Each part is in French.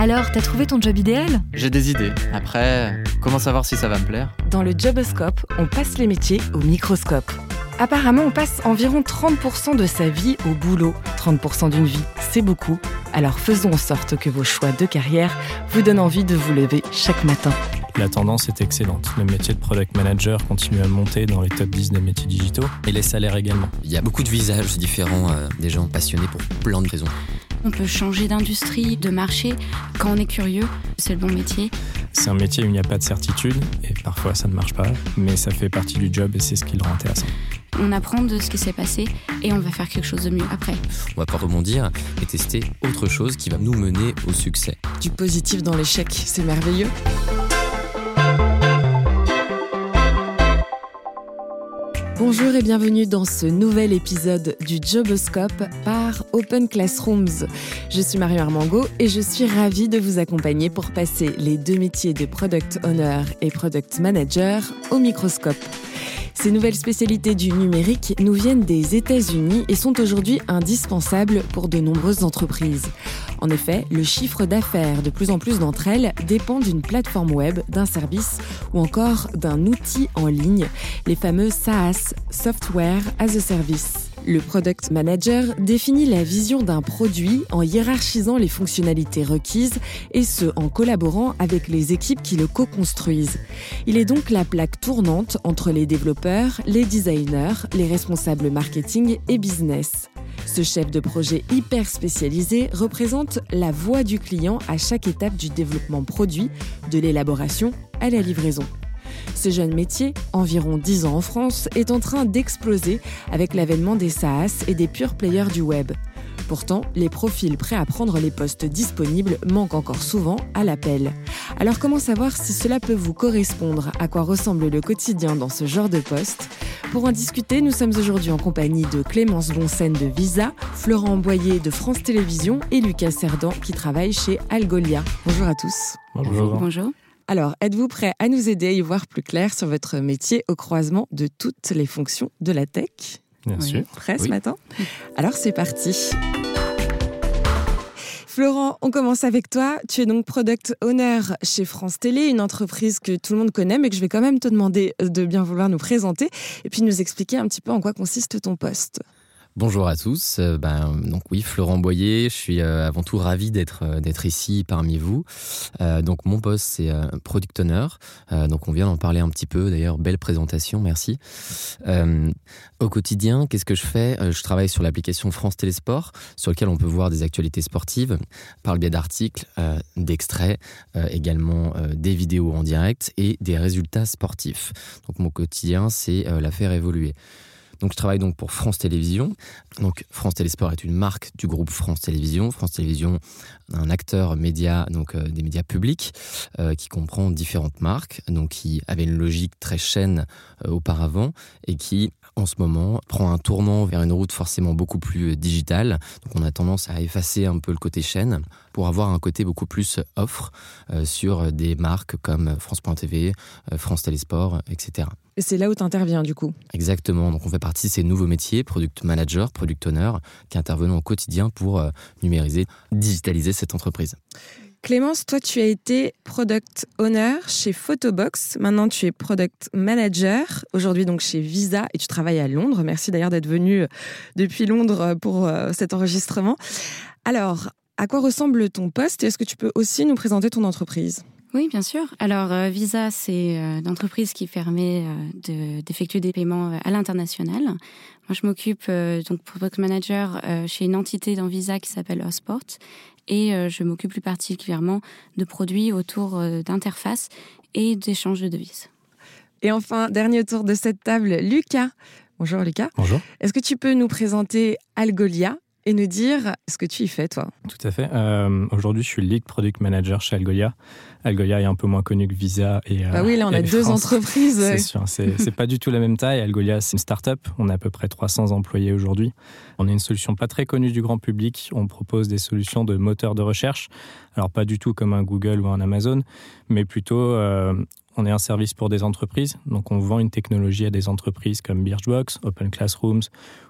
Alors, t'as trouvé ton job idéal J'ai des idées. Après, comment savoir si ça va me plaire Dans le Joboscope, on passe les métiers au microscope. Apparemment, on passe environ 30% de sa vie au boulot. 30% d'une vie, c'est beaucoup. Alors faisons en sorte que vos choix de carrière vous donnent envie de vous lever chaque matin. La tendance est excellente. Le métier de product manager continue à monter dans les top 10 des métiers digitaux et les salaires également. Il y a beaucoup de visages différents, euh, des gens passionnés pour plein de raisons. On peut changer d'industrie, de marché. Quand on est curieux, c'est le bon métier. C'est un métier où il n'y a pas de certitude et parfois ça ne marche pas, mais ça fait partie du job et c'est ce qui le rend intéressant. On apprend de ce qui s'est passé et on va faire quelque chose de mieux après. On va pouvoir rebondir et tester autre chose qui va nous mener au succès. Du positif dans l'échec, c'est merveilleux. Bonjour et bienvenue dans ce nouvel épisode du Joboscope par Open Classrooms. Je suis Mario Armango et je suis ravie de vous accompagner pour passer les deux métiers de Product Owner et Product Manager au microscope. Ces nouvelles spécialités du numérique nous viennent des États-Unis et sont aujourd'hui indispensables pour de nombreuses entreprises. En effet, le chiffre d'affaires de plus en plus d'entre elles dépend d'une plateforme web, d'un service ou encore d'un outil en ligne, les fameux SaaS, Software as a Service. Le product manager définit la vision d'un produit en hiérarchisant les fonctionnalités requises et ce en collaborant avec les équipes qui le co-construisent. Il est donc la plaque tournante entre les développeurs, les designers, les responsables marketing et business. Ce chef de projet hyper spécialisé représente la voix du client à chaque étape du développement produit, de l'élaboration à la livraison. Ce jeune métier, environ 10 ans en France, est en train d'exploser avec l'avènement des SaaS et des pure players du web. Pourtant, les profils prêts à prendre les postes disponibles manquent encore souvent à l'appel. Alors comment savoir si cela peut vous correspondre? À quoi ressemble le quotidien dans ce genre de poste? Pour en discuter, nous sommes aujourd'hui en compagnie de Clémence Bonsen de Visa, Florent Boyer de France Télévisions et Lucas Cerdan qui travaille chez Algolia. Bonjour à tous. Bonjour. Bonjour. Alors, êtes-vous prêt à nous aider à y voir plus clair sur votre métier au croisement de toutes les fonctions de la tech? Bien Oui. sûr. Prêt ce matin? Alors, c'est parti. Florent, on commence avec toi. Tu es donc product owner chez France Télé, une entreprise que tout le monde connaît, mais que je vais quand même te demander de bien vouloir nous présenter et puis nous expliquer un petit peu en quoi consiste ton poste. Bonjour à tous. Euh, ben, donc oui, Florent Boyer. Je suis euh, avant tout ravi d'être euh, ici parmi vous. Donc mon poste c'est product owner. Donc on vient d'en parler un petit peu. D'ailleurs, belle présentation, merci. Au quotidien, qu'est-ce que je fais? Je travaille sur l'application France Télésport, sur lequel on peut voir des actualités sportives par le biais d'articles, d'extraits, également des vidéos en direct et des résultats sportifs. Donc mon quotidien, c'est la faire évoluer. Donc je travaille donc pour France Télévisions. Donc France Télésport est une marque du groupe France Télévisions. France Télévisions, un acteur média, donc euh, des médias publics, euh, qui comprend différentes marques, donc qui avait une logique très chaîne euh, auparavant et qui en ce moment prend un tournant vers une route forcément beaucoup plus euh, digitale. Donc on a tendance à effacer un peu le côté chaîne pour avoir un côté beaucoup plus offre euh, sur des marques comme France.tv, euh, France Télésport, etc. Et c'est là où tu interviens du coup? Exactement. Donc, on fait partie de ces nouveaux métiers, product manager, product owner, qui intervenons au quotidien pour euh, numériser, digitaliser cette entreprise. Clémence, toi, tu as été product owner chez Photobox. Maintenant, tu es product manager. Aujourd'hui, donc chez Visa et tu travailles à Londres. Merci d'ailleurs d'être venu depuis Londres pour euh, cet enregistrement. Alors, à quoi ressemble ton poste et est-ce que tu peux aussi nous présenter ton entreprise? Oui, bien sûr. Alors, euh, Visa, c'est euh, une entreprise qui permet euh, de- d'effectuer des paiements euh, à l'international. Moi, je m'occupe euh, donc product manager euh, chez une entité dans Visa qui s'appelle Osport et euh, je m'occupe plus particulièrement de produits autour euh, d'interfaces et d'échanges de devises. Et enfin, dernier tour de cette table, Lucas. Bonjour Lucas. Bonjour. Est-ce que tu peux nous présenter Algolia et nous dire ce que tu y fais, toi Tout à fait. Euh, Aujourd'hui, je suis lead product manager chez Algolia. Algolia est un peu moins connu que Visa et. euh, Bah oui, là, on a deux France. entreprises. C'est sûr, c'est pas du tout la même taille. Algolia, c'est une start-up. On a à peu près 300 employés aujourd'hui. On est une solution pas très connue du grand public. On propose des solutions de moteurs de recherche. Alors, pas du tout comme un Google ou un Amazon, mais plutôt, euh, on est un service pour des entreprises, donc on vend une technologie à des entreprises comme Birchbox, Open Classrooms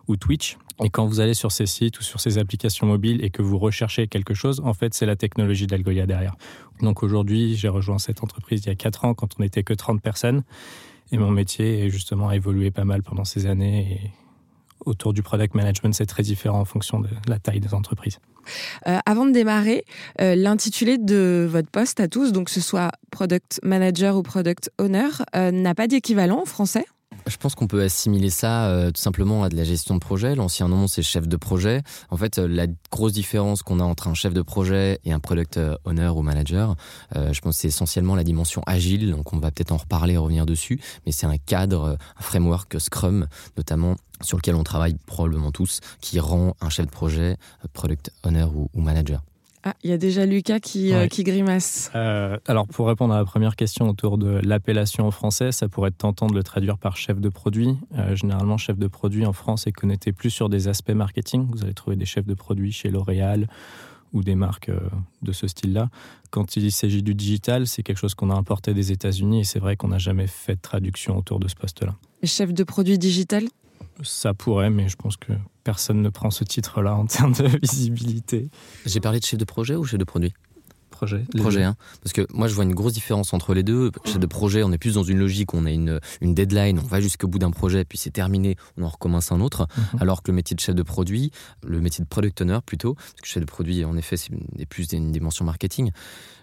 ou Twitch. Et quand vous allez sur ces sites ou sur ces applications mobiles et que vous recherchez quelque chose, en fait, c'est la technologie d'Algolia derrière. Donc aujourd'hui, j'ai rejoint cette entreprise il y a 4 ans quand on n'était que 30 personnes. Et mon métier justement a évolué pas mal pendant ces années. Autour du product management, c'est très différent en fonction de la taille des entreprises. Euh, avant de démarrer, euh, l'intitulé de votre poste à tous, donc que ce soit product manager ou product owner, euh, n'a pas d'équivalent en français? Je pense qu'on peut assimiler ça euh, tout simplement à de la gestion de projet. L'ancien nom, c'est chef de projet. En fait, euh, la grosse différence qu'on a entre un chef de projet et un product euh, owner ou manager, je pense que c'est essentiellement la dimension agile. Donc, on va peut-être en reparler et revenir dessus. Mais c'est un cadre, un framework Scrum, notamment sur lequel on travaille probablement tous, qui rend un chef de projet, product owner ou manager. Ah, il y a déjà Lucas qui, euh, qui grimace. Euh, alors, pour répondre à la première question autour de l'appellation en français, ça pourrait être tentant de le traduire par chef de produit. Euh, généralement, chef de produit en France est connecté plus sur des aspects marketing. Vous allez trouver des chefs de produit chez L'Oréal ou des marques de ce style-là. Quand il s'agit du digital, c'est quelque chose qu'on a importé des États-Unis et c'est vrai qu'on n'a jamais fait de traduction autour de ce poste-là. Chef de produit digital? Ça pourrait, mais je pense que personne ne prend ce titre-là en termes de visibilité. J'ai parlé de chef de projet ou chef de produit? Projet. Projet, hein. Parce que moi, je vois une grosse différence entre les deux. Chef de projet, on est plus dans une logique, on a une, une deadline, on va jusqu'au bout d'un projet, puis c'est terminé, on en recommence un autre. Mhm. Alors que le métier de chef de produit, le métier de product owner plutôt, parce que chef de produit, en effet, c'est plus une dimension marketing,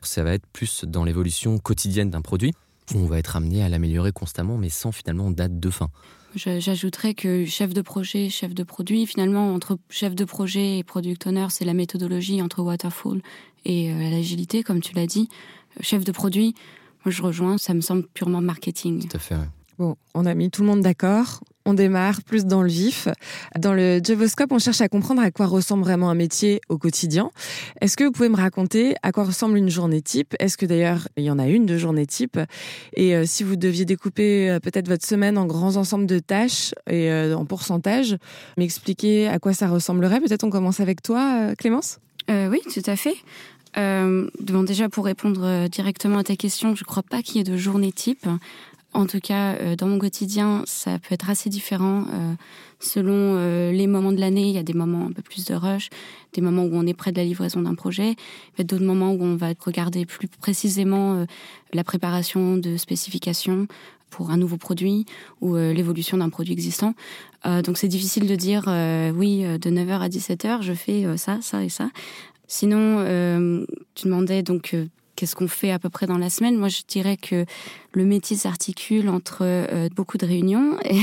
ça va être plus dans l'évolution quotidienne d'un produit, où on va être amené à l'améliorer constamment, mais sans finalement date de fin. J'ajouterais que chef de projet, chef de produit, finalement, entre chef de projet et product owner, c'est la méthodologie entre waterfall et euh, l'agilité, comme tu l'as dit. Chef de produit, moi je rejoins, ça me semble purement marketing. Tout à fait, Bon, on a mis tout le monde d'accord. On démarre plus dans le vif. Dans le Javoscope, on cherche à comprendre à quoi ressemble vraiment un métier au quotidien. Est-ce que vous pouvez me raconter à quoi ressemble une journée type? Est-ce que d'ailleurs il y en a une de journée type? Et euh, si vous deviez découper euh, peut-être votre semaine en grands ensembles de tâches et euh, en pourcentage, m'expliquer à quoi ça ressemblerait? Peut-être on commence avec toi, Clémence? Oui, tout à fait. Déjà pour répondre directement à ta question, je ne crois pas qu'il y ait de journée type. En tout cas, euh, dans mon quotidien, ça peut être assez différent euh, selon euh, les moments de l'année. Il y a des moments un peu plus de rush, des moments où on est près de la livraison d'un projet, d'autres moments où on va regarder plus précisément la préparation de spécifications pour un nouveau produit ou l'évolution d'un produit existant. donc c'est difficile de dire oui, de 9h à 17h, je fais ça, ça et ça. Sinon, tu demandais donc qu'est-ce qu'on fait à peu près dans la semaine Moi, je dirais que le métier s'articule entre euh, beaucoup de réunions, et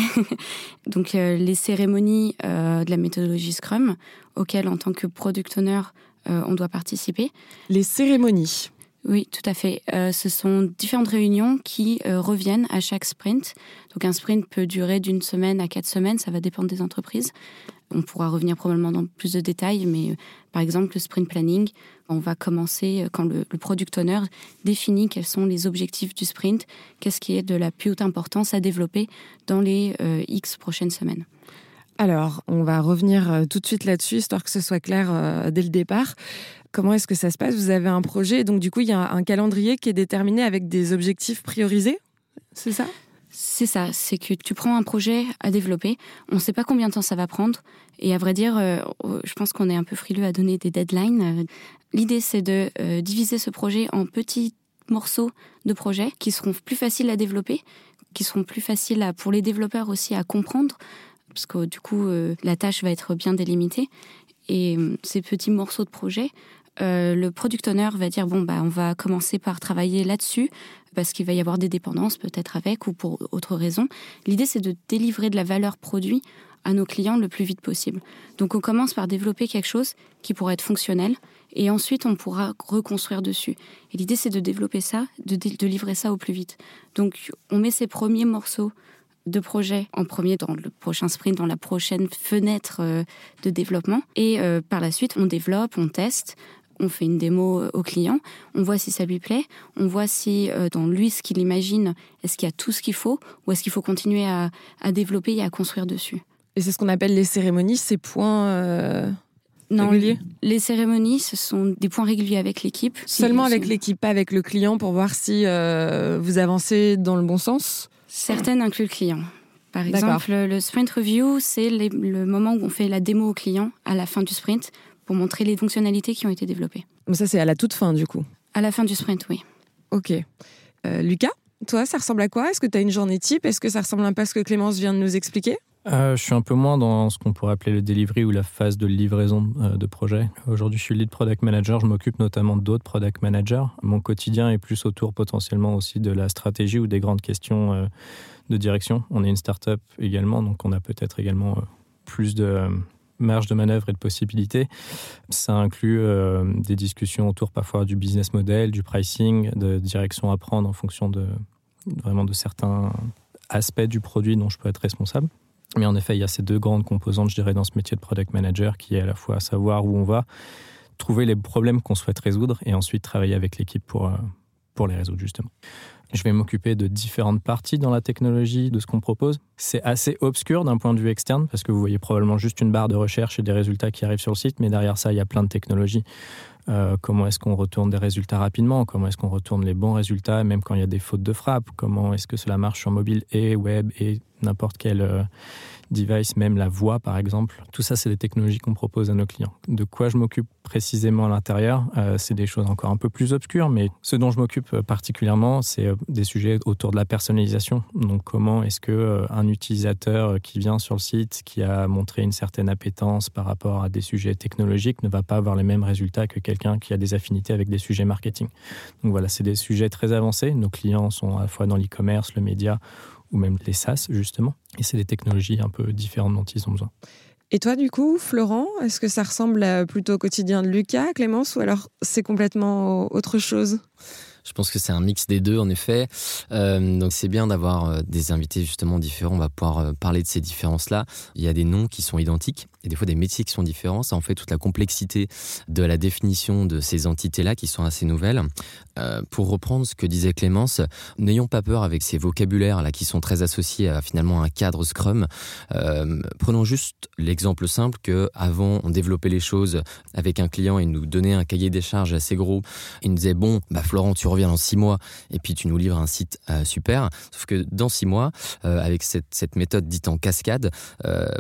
donc euh, les cérémonies euh, de la méthodologie Scrum, auxquelles, en tant que product owner, on doit participer. Les cérémonies oui, tout à fait. ce sont différentes réunions qui reviennent à chaque sprint. Donc un sprint peut durer d'une semaine à quatre semaines, ça va dépendre des entreprises. On pourra revenir probablement dans plus de détails, mais euh, par exemple, le sprint planning, on va commencer euh, quand le, product owner définit quels sont les objectifs du sprint, qu'est-ce qui est de la plus haute importance à développer dans les euh, X prochaines semaines. Alors, on va revenir tout de suite là-dessus, histoire que ce soit clair dès le départ. Comment est-ce que ça se passe? Vous avez un projet, donc du coup, il y a un calendrier qui est déterminé avec des objectifs priorisés, c'est ça? C'est ça, c'est que tu prends un projet à développer, on ne sait pas combien de temps ça va prendre, et à vrai dire, euh, je pense qu'on est un peu frileux à donner des deadlines. L'idée, c'est de euh, diviser ce projet en petits morceaux de projets qui seront plus faciles à développer, qui seront plus faciles pour les développeurs aussi à comprendre, parce que du coup, euh, la tâche va être bien délimitée. Et ces petits morceaux de projet, le product owner va dire bon bah on va commencer par travailler là-dessus parce qu'il va y avoir des dépendances peut-être avec ou pour autre raison. L'idée, c'est de délivrer de la valeur produit à nos clients le plus vite possible. Donc on commence par développer quelque chose qui pourrait être fonctionnel et ensuite on pourra reconstruire dessus. Et l'idée c'est de développer ça, de, de, livrer ça au plus vite. Donc on met ces premiers morceaux de projet en premier dans le prochain sprint, dans la prochaine fenêtre euh, de développement. Et euh, par la suite, on développe, on teste, on fait une démo euh, au client, on voit si ça lui plaît, on voit si euh, dans lui ce qu'il imagine, est-ce qu'il y a tout ce qu'il faut ou est-ce qu'il faut continuer à, développer et à construire dessus. Et c'est ce qu'on appelle les cérémonies, ces points. Euh, Non, réguliers les cérémonies, ce sont des points réguliers avec l'équipe. Seulement avec l'équipe, pas avec le client pour voir si euh, vous avancez dans le bon sens Certaines incluent le client. Par exemple, le, sprint review, c'est le moment où on fait la démo au client à la fin du sprint pour montrer les fonctionnalités qui ont été développées. Bon, Ça, c'est à la toute fin, du coup. À la fin du sprint, oui. Ok. Euh, Lucas, toi, ça ressemble à quoi? Est-ce que tu as une journée type? Est-ce que ça ressemble un peu à ce que Clémence vient de nous expliquer? Euh, je suis un peu moins dans ce qu'on pourrait appeler le delivery ou la phase de livraison euh, de projet. Aujourd'hui, je suis lead product manager. Je m'occupe notamment d'autres product managers. Mon quotidien est plus autour potentiellement aussi de la stratégie ou des grandes questions euh, de direction. On est une startup également, donc on a peut-être également euh, plus de euh, marge de manœuvre et de possibilités. Ça inclut euh, des discussions autour parfois du business model, du pricing, de direction à prendre en fonction de vraiment de certains aspects du produit dont je peux être responsable. Mais en effet, il y a ces deux grandes composantes, je dirais, dans ce métier de product manager, qui est à la fois savoir où on va, trouver les problèmes qu'on souhaite résoudre, et ensuite travailler avec l'équipe pour, euh, pour les résoudre, justement. Je vais m'occuper de différentes parties dans la technologie, de ce qu'on propose. C'est assez obscur d'un point de vue externe, parce que vous voyez probablement juste une barre de recherche et des résultats qui arrivent sur le site, mais derrière ça, il y a plein de technologies. Euh, comment est-ce qu'on retourne des résultats rapidement? Comment est-ce qu'on retourne les bons résultats, même quand il y a des fautes de frappe? Comment est-ce que cela marche sur mobile et web et n'importe quel euh, device, même la voix par exemple Tout ça, c'est des technologies qu'on propose à nos clients. De quoi je m'occupe précisément à l'intérieur Euh, C'est des choses encore un peu plus obscures, mais ce dont je m'occupe euh, particulièrement, c'est euh, des sujets autour de la personnalisation. Donc, comment est-ce que un utilisateur qui vient sur le site, qui a montré une certaine appétence par rapport à des sujets technologiques, ne va pas avoir les mêmes résultats que quelqu'un qui a des affinités avec des sujets marketing. Donc voilà, c'est des sujets très avancés. Nos clients sont à la fois dans l'e-commerce, le média ou même les SaaS, justement. Et c'est des technologies un peu différentes dont ils ont besoin. Et toi, du coup, Florent, est-ce que ça ressemble à- plutôt au quotidien de Lucas, Clémence, ou alors c'est complètement autre chose? Je pense que c'est un mix des deux, en effet. Euh, donc c'est bien d'avoir euh, des invités justement différents. On va pouvoir euh, parler de ces différences-là. Il y a des noms qui sont identiques et des fois des métiers qui sont différents. Ça en fait toute la complexité de la définition de ces entités-là qui sont assez nouvelles. Euh, pour reprendre ce que disait Clémence, n'ayons pas peur avec ces vocabulaires-là qui sont très associés à finalement un cadre Scrum. Euh, prenons juste l'exemple simple que avant on développait les choses avec un client, il nous donnait un cahier des charges assez gros. Il nous disait bon, bah Florent, tu reviens dans six mois et puis tu nous livres un site euh, super. Sauf que dans six mois, avec cette, méthode dite en cascade,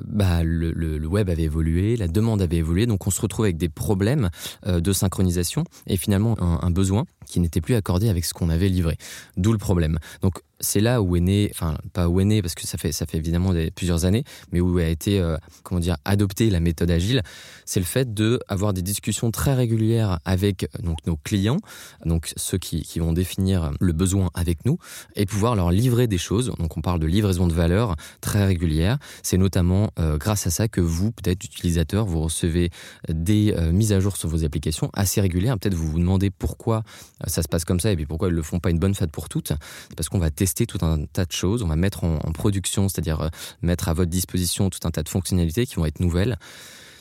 bah le, web avait évolué, la demande avait évolué, donc on se retrouve avec des problèmes euh, de synchronisation et finalement un, un besoin qui n'était plus accordé avec ce qu'on avait livré. D'où le problème. Donc c'est là où est né, enfin pas où est né parce que ça fait ça fait évidemment plusieurs années, mais où a été euh, comment dire adoptée la méthode agile, c'est le fait de des discussions très régulières avec donc nos clients, donc ceux qui, qui vont définir le besoin avec nous et pouvoir leur livrer des choses. Donc on parle de livraison de valeur très régulière. C'est notamment euh, grâce à ça que vous, peut-être utilisateurs, vous recevez des euh, mises à jour sur vos applications assez régulières. Peut-être vous vous demandez pourquoi ça se passe comme ça et puis pourquoi ils le font pas une bonne fois pour toutes? C'est parce qu'on va tester tout un tas de choses, on va mettre en, production, c'est-à-dire euh, mettre à votre disposition tout un tas de fonctionnalités qui vont être nouvelles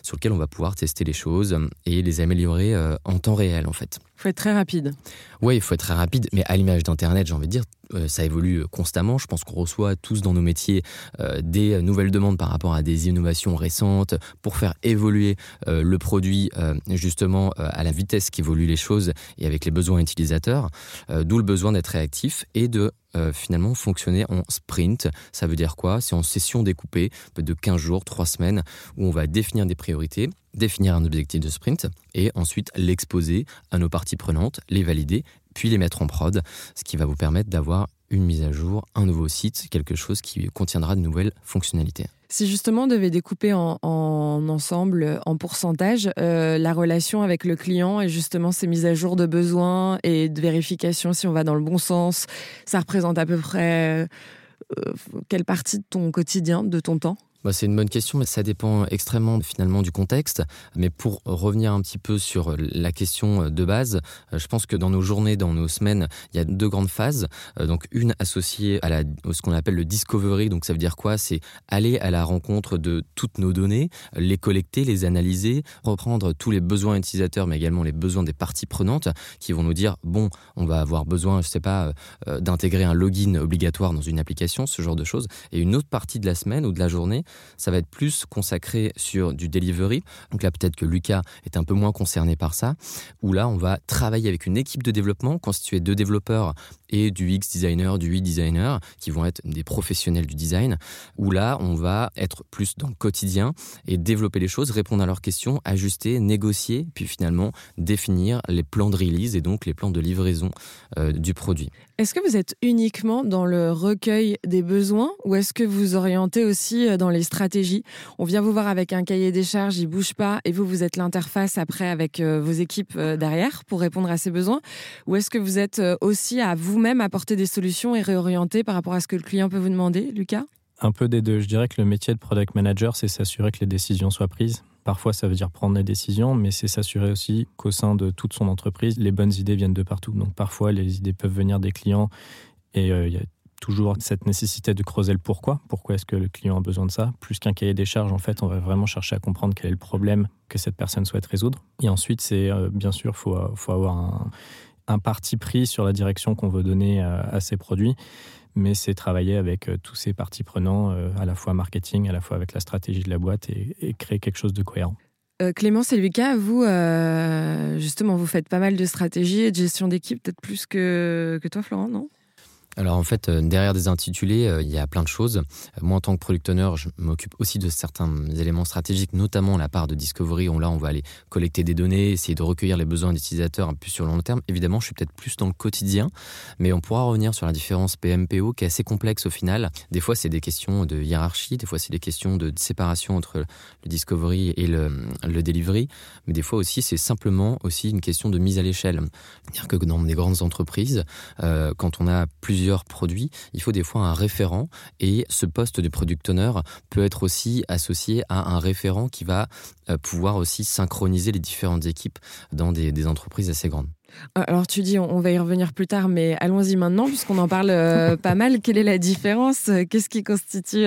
sur lesquelles on va pouvoir tester les choses euh, et les améliorer euh, en temps réel en fait. Faut être très rapide. Oui, il faut être très rapide, mais à l'image d'Internet, j'ai envie de dire, euh, ça évolue euh, constamment. Je pense qu'on reçoit tous dans nos métiers euh, des nouvelles demandes par rapport à des innovations récentes pour faire évoluer le produit justement à la vitesse qu'évoluent les choses et avec les besoins utilisateurs. D'où le besoin d'être réactif et de finalement fonctionner en sprint. Ça veut dire quoi? C'est en session découpée, de 15 jours, 3 semaines, où on va définir des priorités, définir un objectif de sprint et ensuite l'exposer à nos parties prenantes, les valider, puis les mettre en prod, ce qui va vous permettre d'avoir une mise à jour, un nouveau site, quelque chose qui contiendra de nouvelles fonctionnalités. Si justement on devait découper en, en ensemble, en pourcentage, euh, la relation avec le client et justement ces mises à jour de besoins et de vérification si on va dans le bon sens, ça représente à peu près euh, quelle partie de ton quotidien, de ton temps? Bah, c'est une bonne question, mais ça dépend extrêmement finalement du contexte. Mais pour revenir un petit peu sur la question de base, euh, je pense que dans nos journées, dans nos semaines, il y a deux grandes phases. Euh, Donc une associée à, à ce qu'on appelle le discovery. Donc ça veut dire quoi? C'est aller à la rencontre de toutes nos données, les collecter, les analyser, reprendre tous les besoins utilisateurs, mais également les besoins des parties prenantes qui vont nous dire bon, on va avoir besoin, je sais pas, euh, d'intégrer un login obligatoire dans une application, ce genre de choses. Et une autre partie de la semaine ou de la journée ça va être plus consacré sur du delivery. Donc là, peut-être que Lucas est un peu moins concerné par ça, où là, on va travailler avec une équipe de développement constituée de développeurs et du X designer, du UI designer, qui vont être des professionnels du design, où là, on va être plus dans le quotidien et développer les choses, répondre à leurs questions, ajuster, négocier, puis finalement définir les plans de release et donc les plans de livraison euh, du produit. Est-ce que vous êtes uniquement dans le recueil des besoins ou est-ce que vous orientez aussi euh, dans les stratégies? On vient vous voir avec un cahier des charges, il bouge pas, et vous, vous êtes l'interface après avec euh, vos équipes derrière pour répondre à ces besoins. Ou est-ce que vous êtes aussi à vous-même apporter des solutions et réorienter par rapport à ce que le client peut vous demander, Lucas? Un peu des deux. Je dirais que le métier de product manager, c'est s'assurer que les décisions soient prises. Parfois, ça veut dire prendre des décisions, mais c'est s'assurer aussi qu'au sein de toute son entreprise, les bonnes idées viennent de partout. Donc parfois, les idées peuvent venir des clients et euh, il y a toujours cette nécessité de creuser le pourquoi. Pourquoi est-ce que le client a besoin de ça? Plus qu'un cahier des charges, en fait, on va vraiment chercher à comprendre quel est le problème que cette personne souhaite résoudre. Et ensuite, c'est euh, bien sûr, il faut, faut, avoir un, parti pris sur la direction qu'on veut donner à, à produits mais c'est travailler avec euh, tous ces parties prenants, euh, à la fois marketing, à la fois avec la stratégie de la boîte et, créer quelque chose de cohérent. Euh, Clémence et Lucas, vous, justement, vous faites pas mal de stratégie et de gestion d'équipe, peut-être plus que toi, Florent, non? Alors en fait, euh, derrière des intitulés, euh, il y a plein de choses. Euh, moi, en tant que product owner, je m'occupe aussi de certains éléments stratégiques, notamment la part de discovery, où là, on va aller collecter des données, essayer de recueillir les besoins des utilisateurs un peu sur le long terme. Évidemment, je suis peut-être plus dans le quotidien, mais on pourra revenir sur la différence PMPO, qui est assez complexe au final. Des fois, c'est des questions de hiérarchie, des fois, c'est des questions de séparation entre le discovery et le, le delivery, mais des fois aussi, c'est simplement aussi une question de mise à l'échelle. C'est-à-dire que dans des grandes entreprises, quand on a plusieurs produits, il faut des fois un référent et ce poste de product owner peut être aussi associé à un référent qui va euh, pouvoir aussi synchroniser les différentes équipes dans des, entreprises assez grandes. Euh, alors tu dis, on va y revenir plus tard, mais allons-y maintenant puisqu'on en parle euh, pas mal. Quelle est la différence Qu'est-ce qui constitue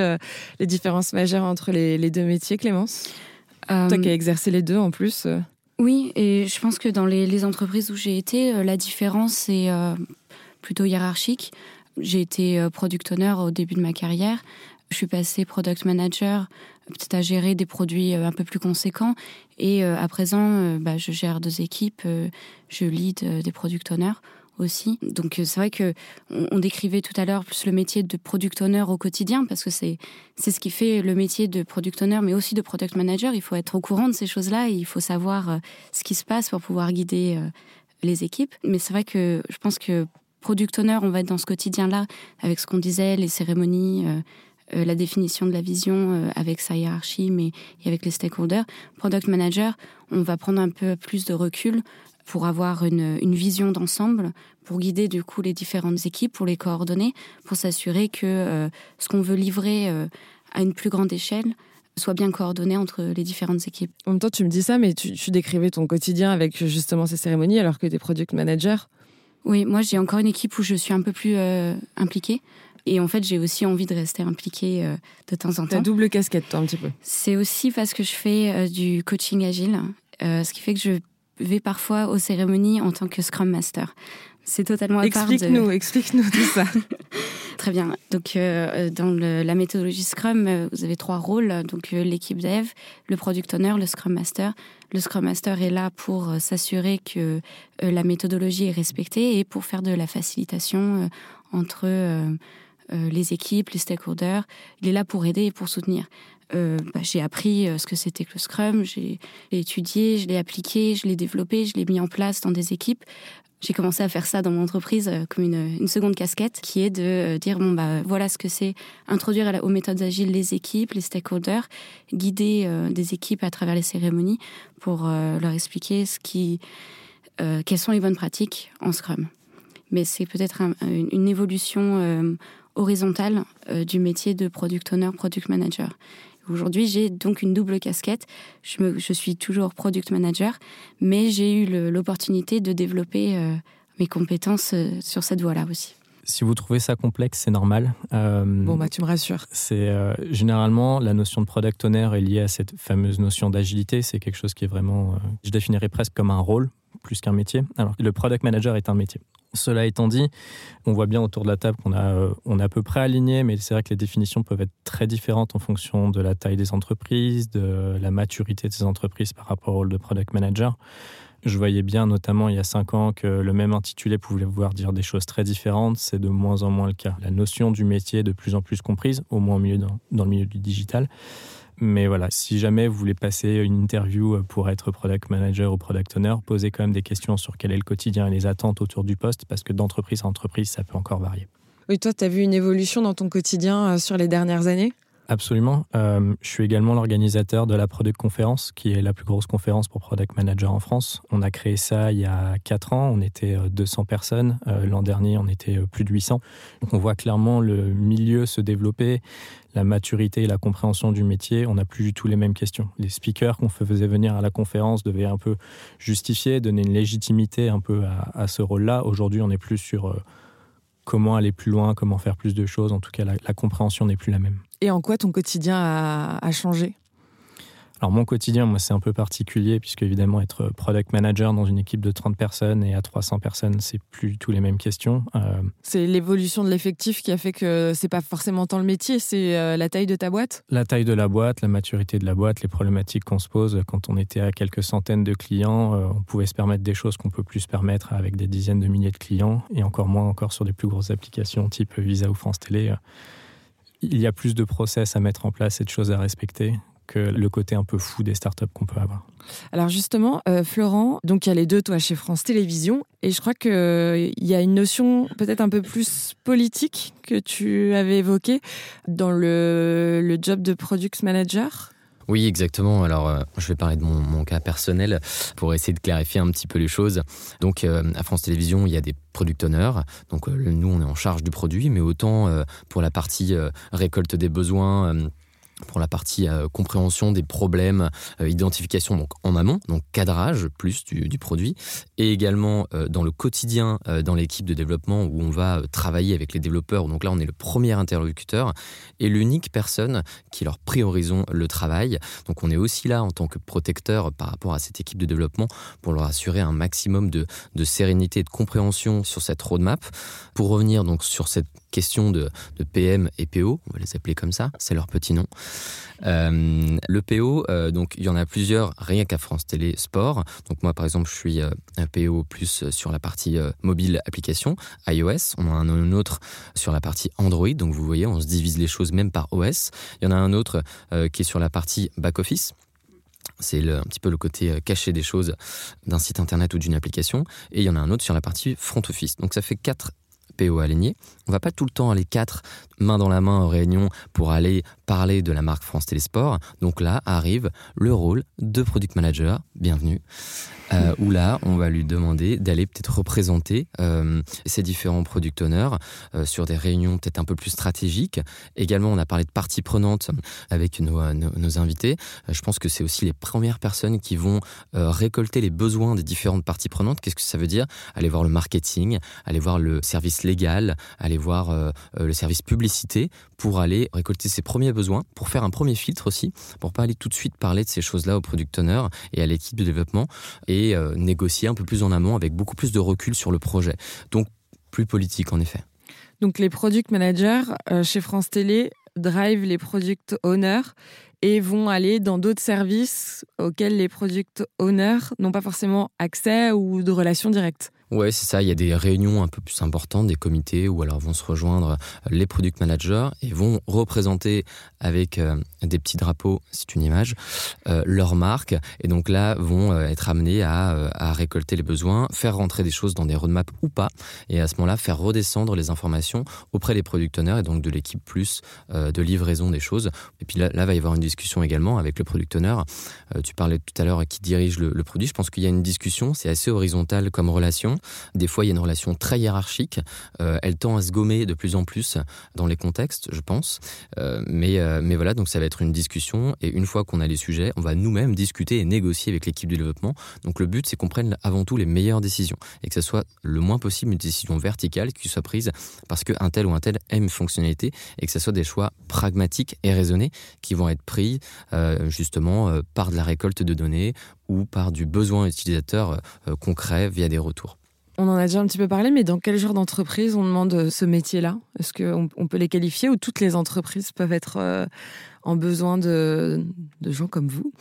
les différences majeures entre les, deux métiers, Clémence? Toi qui as exercé les deux en plus. Oui, et je pense que dans les, les entreprises où j'ai été, la différence c'est plutôt hiérarchique. J'ai été euh, product owner au début de ma carrière. Je suis passée product manager, peut-être à gérer des produits euh, un peu plus conséquents. Et euh, à présent, bah, je gère deux équipes, je lead des product owners aussi. Donc c'est vrai que on, décrivait tout à l'heure plus le métier de product owner au quotidien parce que c'est c'est ce qui fait le métier de product owner mais aussi de product manager. Il faut être au courant de ces choses-là et il faut savoir ce qui se passe pour pouvoir guider les équipes. Mais c'est vrai que je pense que product owner, on va être dans ce quotidien-là, avec ce qu'on disait, les cérémonies, euh, euh, la définition de la vision euh, avec sa hiérarchie, mais et avec les stakeholders. Product manager, on va prendre un peu plus de recul pour avoir une, vision d'ensemble, pour guider du coup les différentes équipes, pour les coordonner, pour s'assurer que ce qu'on veut livrer à une plus grande échelle soit bien coordonné entre les différentes équipes. En même temps, tu me dis ça, mais tu, tu décrivais ton quotidien avec justement ces cérémonies, alors que tu es product manager. Oui, moi j'ai encore une équipe où je suis un peu plus euh, impliquée. Et en fait, j'ai aussi envie de rester impliquée euh, de temps en temps. Ta double casquette, toi, un petit peu. C'est aussi parce que je fais euh, du coaching agile, ce qui fait que je vais parfois aux cérémonies en tant que Scrum Master. C'est totalement à part Explique-nous, explique-nous tout ça. Très bien. Donc, dans la méthodologie Scrum, vous avez trois rôles. Donc, l'équipe dev, le product owner, le Scrum Master. Le Scrum Master est là pour euh, s'assurer que euh, la méthodologie est respectée et pour faire de la facilitation euh, entre les équipes, les stakeholders. Il est là pour aider et pour soutenir. Bah, j'ai appris ce que c'était que le Scrum, j'ai étudié, je l'ai appliqué, je l'ai développé, je l'ai mis en place dans des équipes. J'ai commencé à faire ça dans mon entreprise euh, comme une, une, seconde casquette, qui est de euh, dire bon bah voilà ce que c'est introduire aux méthodes agiles les équipes, les stakeholders, guider euh, des équipes à travers les cérémonies pour leur expliquer ce qui, quelles sont les bonnes pratiques en Scrum. Mais c'est peut-être une évolution horizontale du métier de product owner, product manager. Aujourd'hui, j'ai donc une double casquette. Je, me, je, suis toujours product manager, mais j'ai eu l'opportunité de développer euh, mes compétences euh, sur cette voie-là aussi. Si vous trouvez ça complexe, c'est normal. Euh, bon, bah tu me rassures. C'est généralement la notion de product owner est liée à cette fameuse notion d'agilité. C'est quelque chose qui est vraiment, je définirais presque comme un rôle plus qu'un métier. Alors le product manager est un métier. Cela étant dit, on voit bien autour de la table qu'on a, euh, on est à peu près aligné, mais c'est vrai que les définitions peuvent être très différentes en fonction de la taille des entreprises, de la maturité de ces entreprises par rapport au rôle de product manager. Je voyais bien, notamment il y a cinq ans, que le même intitulé pouvait vouloir dire des choses très différentes. C'est de moins en moins le cas. La notion du métier est de plus en plus comprise, au moins au milieu dans, dans le milieu du digital. Mais voilà, si jamais vous voulez passer une interview pour être product manager ou product owner, posez quand même des questions sur quel est le quotidien et les attentes autour du poste, parce que d'entreprise à entreprise, ça peut encore varier. Oui, toi, tu as vu une évolution dans ton quotidien euh, sur les dernières années? Absolument. Euh, je suis également l'organisateur de la Product Conférence, qui est la plus grosse conférence pour Product Manager en France. On a créé ça il y a 4 ans, on était 200 euh, personnes. Euh, l'an dernier, on était plus de 800. Donc on voit clairement le milieu se développer, la maturité et la compréhension du métier. On n'a plus du tout les mêmes questions. Les speakers qu'on faisait venir à la conférence devaient un peu justifier, donner une légitimité un peu à, ce rôle-là. Aujourd'hui, on est plus sur comment aller plus loin, comment faire plus de choses. En tout cas, la compréhension n'est plus la même. Et en quoi ton quotidien a, a changé? Alors mon quotidien, moi, c'est un peu particulier puisque évidemment être product manager dans une équipe de 30 personnes et à 300 personnes, c'est plus du tout les mêmes questions. Euh... C'est l'évolution de l'effectif qui a fait que c'est pas forcément tant le métier, c'est euh, la taille de ta boîte? La taille de la boîte, la maturité de la boîte, les problématiques qu'on se pose quand on était à quelques centaines de clients, euh, on pouvait se permettre des choses qu'on peut plus se permettre avec des dizaines de milliers de clients et encore moins encore sur des plus grosses applications type Visa ou France Télé. Il y a plus de process à mettre en place et de choses à respecter que le côté un peu fou des startups qu'on peut avoir. Alors justement, euh, Florent, donc il y a les deux, toi chez France Télévisions, et je crois qu'il euh, y a une notion peut-être un peu plus politique que tu avais évoquée dans le, le job de product manager. Oui, exactement. Alors, euh, je vais parler de mon, cas personnel pour essayer de clarifier un petit peu les choses. Donc, euh, à France Télévisions, il y a des product owners. Donc, euh, nous, on est en charge du produit, mais autant pour la partie récolte des besoins pour la partie euh, compréhension des problèmes, euh, identification donc en amont, donc cadrage plus du, du produit, et également euh, dans le quotidien dans l'équipe de développement où on va travailler avec les développeurs. Donc là, on est le premier interlocuteur et l'unique personne qui leur priorisons le travail. Donc on est aussi là en tant que protecteur par rapport à cette équipe de développement pour leur assurer un maximum de, de sérénité et de compréhension sur cette roadmap. Pour revenir donc sur cette question de, de PM et PO, on va les appeler comme ça, c'est leur petit nom. Euh, le PO, euh, donc il y en a plusieurs, rien qu'à France Télé Sport. Donc moi, par exemple, je suis euh, un PO plus sur la partie mobile application iOS. On a un autre sur la partie Android. Donc vous voyez, on se divise les choses même par OS. Il y en a un autre qui est sur la partie back office. C'est un petit peu le côté caché des choses d'un site internet ou d'une application. Et il y en a un autre sur la partie front office. Donc ça fait quatre PO alignés. On va pas tout le temps aller quatre main dans la main en réunion pour aller parler de la marque France Télésport. Donc là arrive le rôle de product manager. Bienvenue. Euh, où là, on va lui demander d'aller peut-être représenter euh, ces différents product owners euh, sur des réunions peut-être un peu plus stratégiques. Également, on a parlé de parties prenantes avec nos, nos, nos invités. Euh, je pense que c'est aussi les premières personnes qui vont euh, récolter les besoins des différentes parties prenantes. Qu'est-ce que ça veut dire? Aller voir le marketing, aller voir le service légal, aller voir euh, le service publicité pour aller récolter ses premiers besoins, pour faire un premier filtre aussi, pour pas aller tout de suite parler de ces choses-là au product owner et à l'équipe de développement euh, négocier un peu plus en amont avec beaucoup plus de recul sur le projet. Donc plus politique en effet. Donc les product managers euh, chez France Télé drive les product owners et vont aller dans d'autres services auxquels les product owners n'ont pas forcément accès ou de relations directes. Ouais, c'est ça. Il y a des réunions un peu plus importantes, des comités où alors vont se rejoindre les product managers et vont représenter avec euh, des petits drapeaux, c'est une image, euh, leur marque. Et donc là, vont euh, être amenés à, euh, à récolter les besoins, faire rentrer des choses dans des roadmaps ou pas. Et à ce moment-là, faire redescendre les informations auprès des product owners et donc de l'équipe plus euh, de livraison des choses. Et puis là, là, va y avoir une discussion également avec le product owner. Euh, tu parlais tout à l'heure qui dirige le produit. Je pense qu'il y a une discussion, c'est assez horizontal comme relation Des fois, il y a une relation très hiérarchique. elle tend à se gommer de plus en plus dans les contextes, je pense. mais, mais voilà, donc ça va être une discussion. Et une fois qu'on a les sujets, on va nous-mêmes discuter et négocier avec l'équipe de développement. Donc le but, c'est qu'on prenne avant tout les meilleures décisions et que ce soit le moins possible une décision verticale qui soit prise parce qu'un tel ou un tel aime une fonctionnalité et que ce soit des choix pragmatiques et raisonnés qui vont être pris euh, justement euh, par de la récolte de données ou par du besoin utilisateur euh, concret via des retours. On en a déjà un petit peu parlé, mais dans quel genre d'entreprise on demande ce métier-là? Est-ce qu'on on peut les qualifier ou toutes les entreprises peuvent être en besoin de gens comme vous?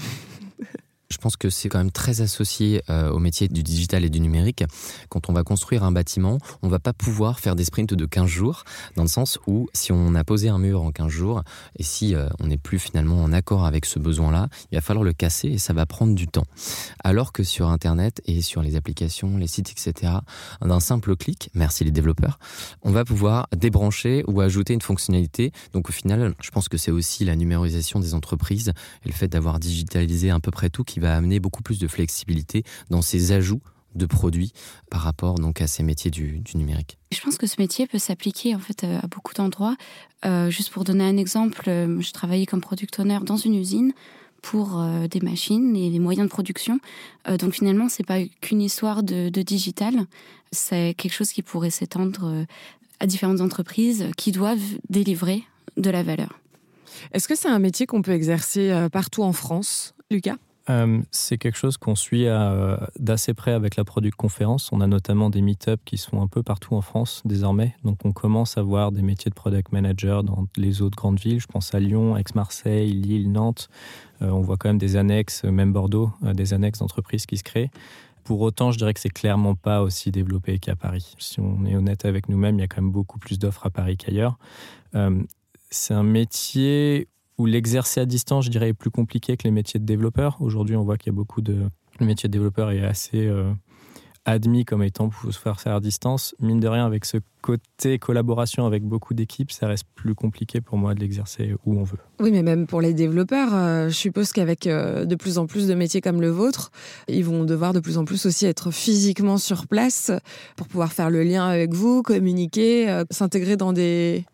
Je pense que c'est quand même très associé euh, au métier du digital et du numérique. Quand on va construire un bâtiment, on va pas pouvoir faire des sprints de 15 jours, dans le sens où si on a posé un mur en 15 jours, et si euh, on n'est plus finalement en accord avec ce besoin-là, il va falloir le casser et ça va prendre du temps. Alors que sur Internet et sur les applications, les sites, etc., d'un simple clic, merci les développeurs, on va pouvoir débrancher ou ajouter une fonctionnalité. Donc au final, je pense que c'est aussi la numérisation des entreprises et le fait d'avoir digitalisé à peu près tout qui va amener beaucoup plus de flexibilité dans ces ajouts de produits par rapport donc à ces métiers du, numérique. Je pense que ce métier peut s'appliquer en fait à beaucoup d'endroits. Euh, juste pour donner un exemple, euh, je travaillais comme product owner dans une usine pour euh, des machines et les moyens de production. donc finalement, c'est pas qu'une histoire de, de digital, c'est quelque chose qui pourrait s'étendre à différentes entreprises qui doivent délivrer de la valeur. Est-ce que c'est un métier qu'on peut exercer partout en France, Lucas? Euh, c'est quelque chose qu'on suit euh, d'assez près avec la Product Conférence. On a notamment des meet-ups qui sont un peu partout en France désormais. Donc on commence à voir des métiers de product manager dans les autres grandes villes. Je pense à Lyon, Aix-Marseille, Lille, Nantes. Euh, on voit quand même des annexes, même Bordeaux, des annexes d'entreprises qui se créent. Pour autant, je dirais que c'est clairement pas aussi développé qu'à Paris. Si on est honnête avec nous-mêmes, il y a quand même beaucoup plus d'offres à Paris qu'ailleurs. c'est un métier où l'exercer à distance, je dirais, est plus compliqué que les métiers de développeur. Aujourd'hui, on voit qu'il y a beaucoup de... Le métier de développeur est assez euh, admis comme étant pour se faire ça à distance. Mine de rien, avec ce côté collaboration avec beaucoup d'équipes, ça reste plus compliqué pour moi de l'exercer où on veut. Oui, mais même pour les développeurs, euh, je suppose qu'avec euh, de plus en plus de métiers comme le vôtre, ils vont devoir de plus en plus aussi être physiquement sur place pour pouvoir faire le lien avec vous, communiquer, s'intégrer dans des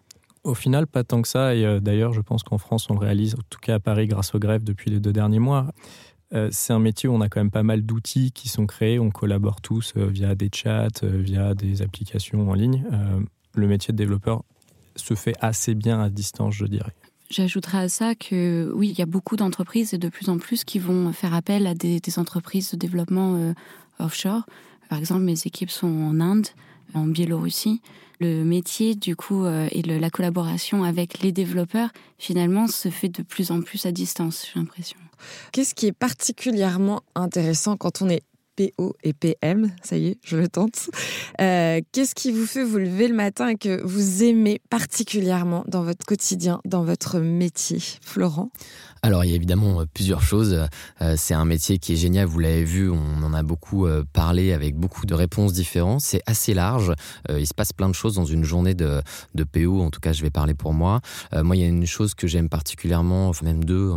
au final, pas tant que ça. Et euh, d'ailleurs, je pense qu'en France, on le réalise, en tout cas à Paris, grâce aux grèves depuis les deux derniers mois. Euh, c'est un métier où on a quand même pas mal d'outils qui sont créés. On collabore tous euh, via des chats, via des applications en ligne. le métier de développeur se fait assez bien à distance, je dirais. J'ajouterais à ça que oui, il y a beaucoup d'entreprises et de plus en plus qui vont faire appel à des, des entreprises de développement offshore. Par exemple, mes équipes sont en Inde, en Biélorussie le métier du coup euh, et la collaboration avec les développeurs finalement se fait de plus en plus à distance, j'ai l'impression. Qu'est-ce qui est particulièrement intéressant quand on est PO et PM, ça y est, je le tente. Euh, qu'est-ce qui vous fait vous lever le matin et que vous aimez particulièrement dans votre quotidien, dans votre métier, Florent? Alors il y a évidemment euh, plusieurs choses. Euh, c'est un métier qui est génial, vous l'avez vu, on en a beaucoup parlé avec beaucoup de réponses différentes. C'est assez large, il se passe plein de choses dans une journée de, de PO, en tout cas je vais parler pour moi. Moi il y a une chose que j'aime particulièrement, enfin même deux,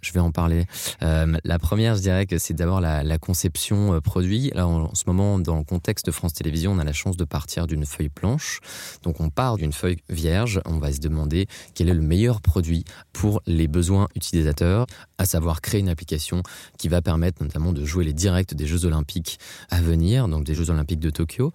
je vais en parler. La première je dirais que c'est d'abord la, conception produit. Là en, ce moment dans le contexte de France Télévisions on a la chance de partir d'une feuille blanche. Donc on part d'une feuille vierge, on va se demander quel est le meilleur produit pour les besoins utilisateurs à savoir créer une application qui va permettre notamment de jouer les directs des Jeux Olympiques à venir, donc des Jeux Olympiques de Tokyo.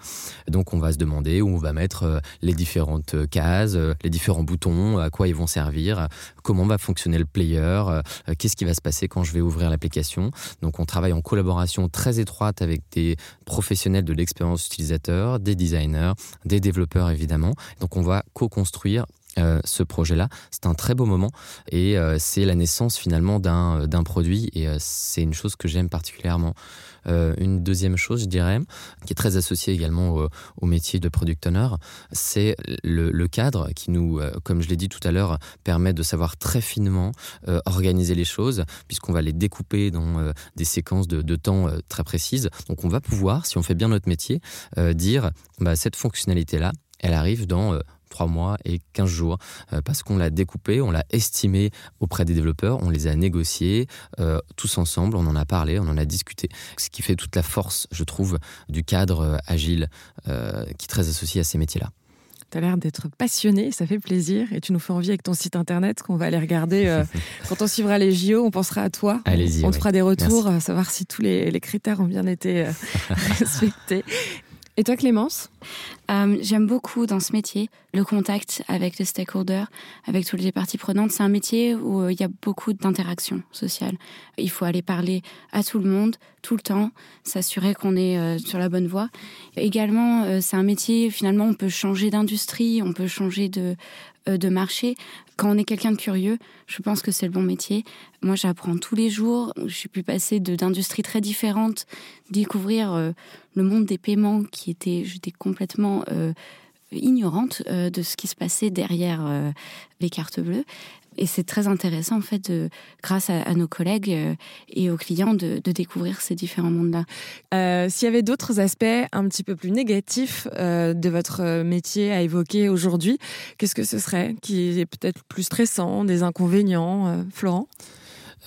Donc on va se demander où on va mettre euh, les différentes cases, euh, les différents boutons, à quoi ils vont servir, comment va fonctionner le player, euh, qu'est-ce qui va se passer quand je vais ouvrir l'application. Donc on travaille en collaboration très étroite avec des professionnels de l'expérience utilisateur, des designers, des développeurs évidemment. Donc on va co-construire euh, ce projet-là. C'est un très beau moment et euh, c'est la naissance finalement d'un, euh, produit et c'est une chose que j'aime particulièrement. une deuxième chose, je dirais, qui est très associée également au, métier de product owner, c'est le, cadre qui nous, comme je l'ai dit tout à l'heure, permet de savoir très finement organiser les choses puisqu'on va les découper dans des séquences de, de temps très précises. Donc on va pouvoir, si on fait bien notre métier, dire bah, cette fonctionnalité-là, elle arrive dans 3 mois et 15 jours parce qu'on l'a découpé, on l'a estimé auprès des développeurs, on les a négociés tous ensemble, on en a parlé, on en a discuté. Ce qui fait toute la force, je trouve, du cadre agile qui est très associé à ces métiers-là. Tu as l'air d'être passionné, ça fait plaisir. Et tu nous fais envie avec ton site internet qu'on va aller regarder. Euh, quand on suivra les JO, on pensera à toi. Allez-y. On te fera des retours, savoir si tous les, les, critères ont bien été euh, respectés. Et toi, Clémence euh, J'aime beaucoup dans ce métier le contact avec les stakeholders, avec toutes les parties prenantes. C'est un métier où il y a beaucoup d'interactions sociales. Il faut aller parler à tout le monde, tout le temps, s'assurer qu'on est sur la bonne voie. Également, c'est un métier, finalement, on peut changer d'industrie, on peut changer de, de marché. Quand on est quelqu'un de curieux, je pense que c'est le bon métier. Moi, j'apprends tous les jours. Je pu passer d'industries très différentes, découvrir le monde des paiements qui était, j'étais complètement ignorante de ce qui se passait derrière les cartes bleues. Et c'est très intéressant, en fait, grâce à, nos collègues euh, et aux clients, de, découvrir ces différents mondes-là. Euh, s'il y avait d'autres aspects un petit peu plus négatifs euh, de votre métier à évoquer aujourd'hui, qu'est-ce que ce serait qui est peut-être plus stressant, des inconvénients, Florent?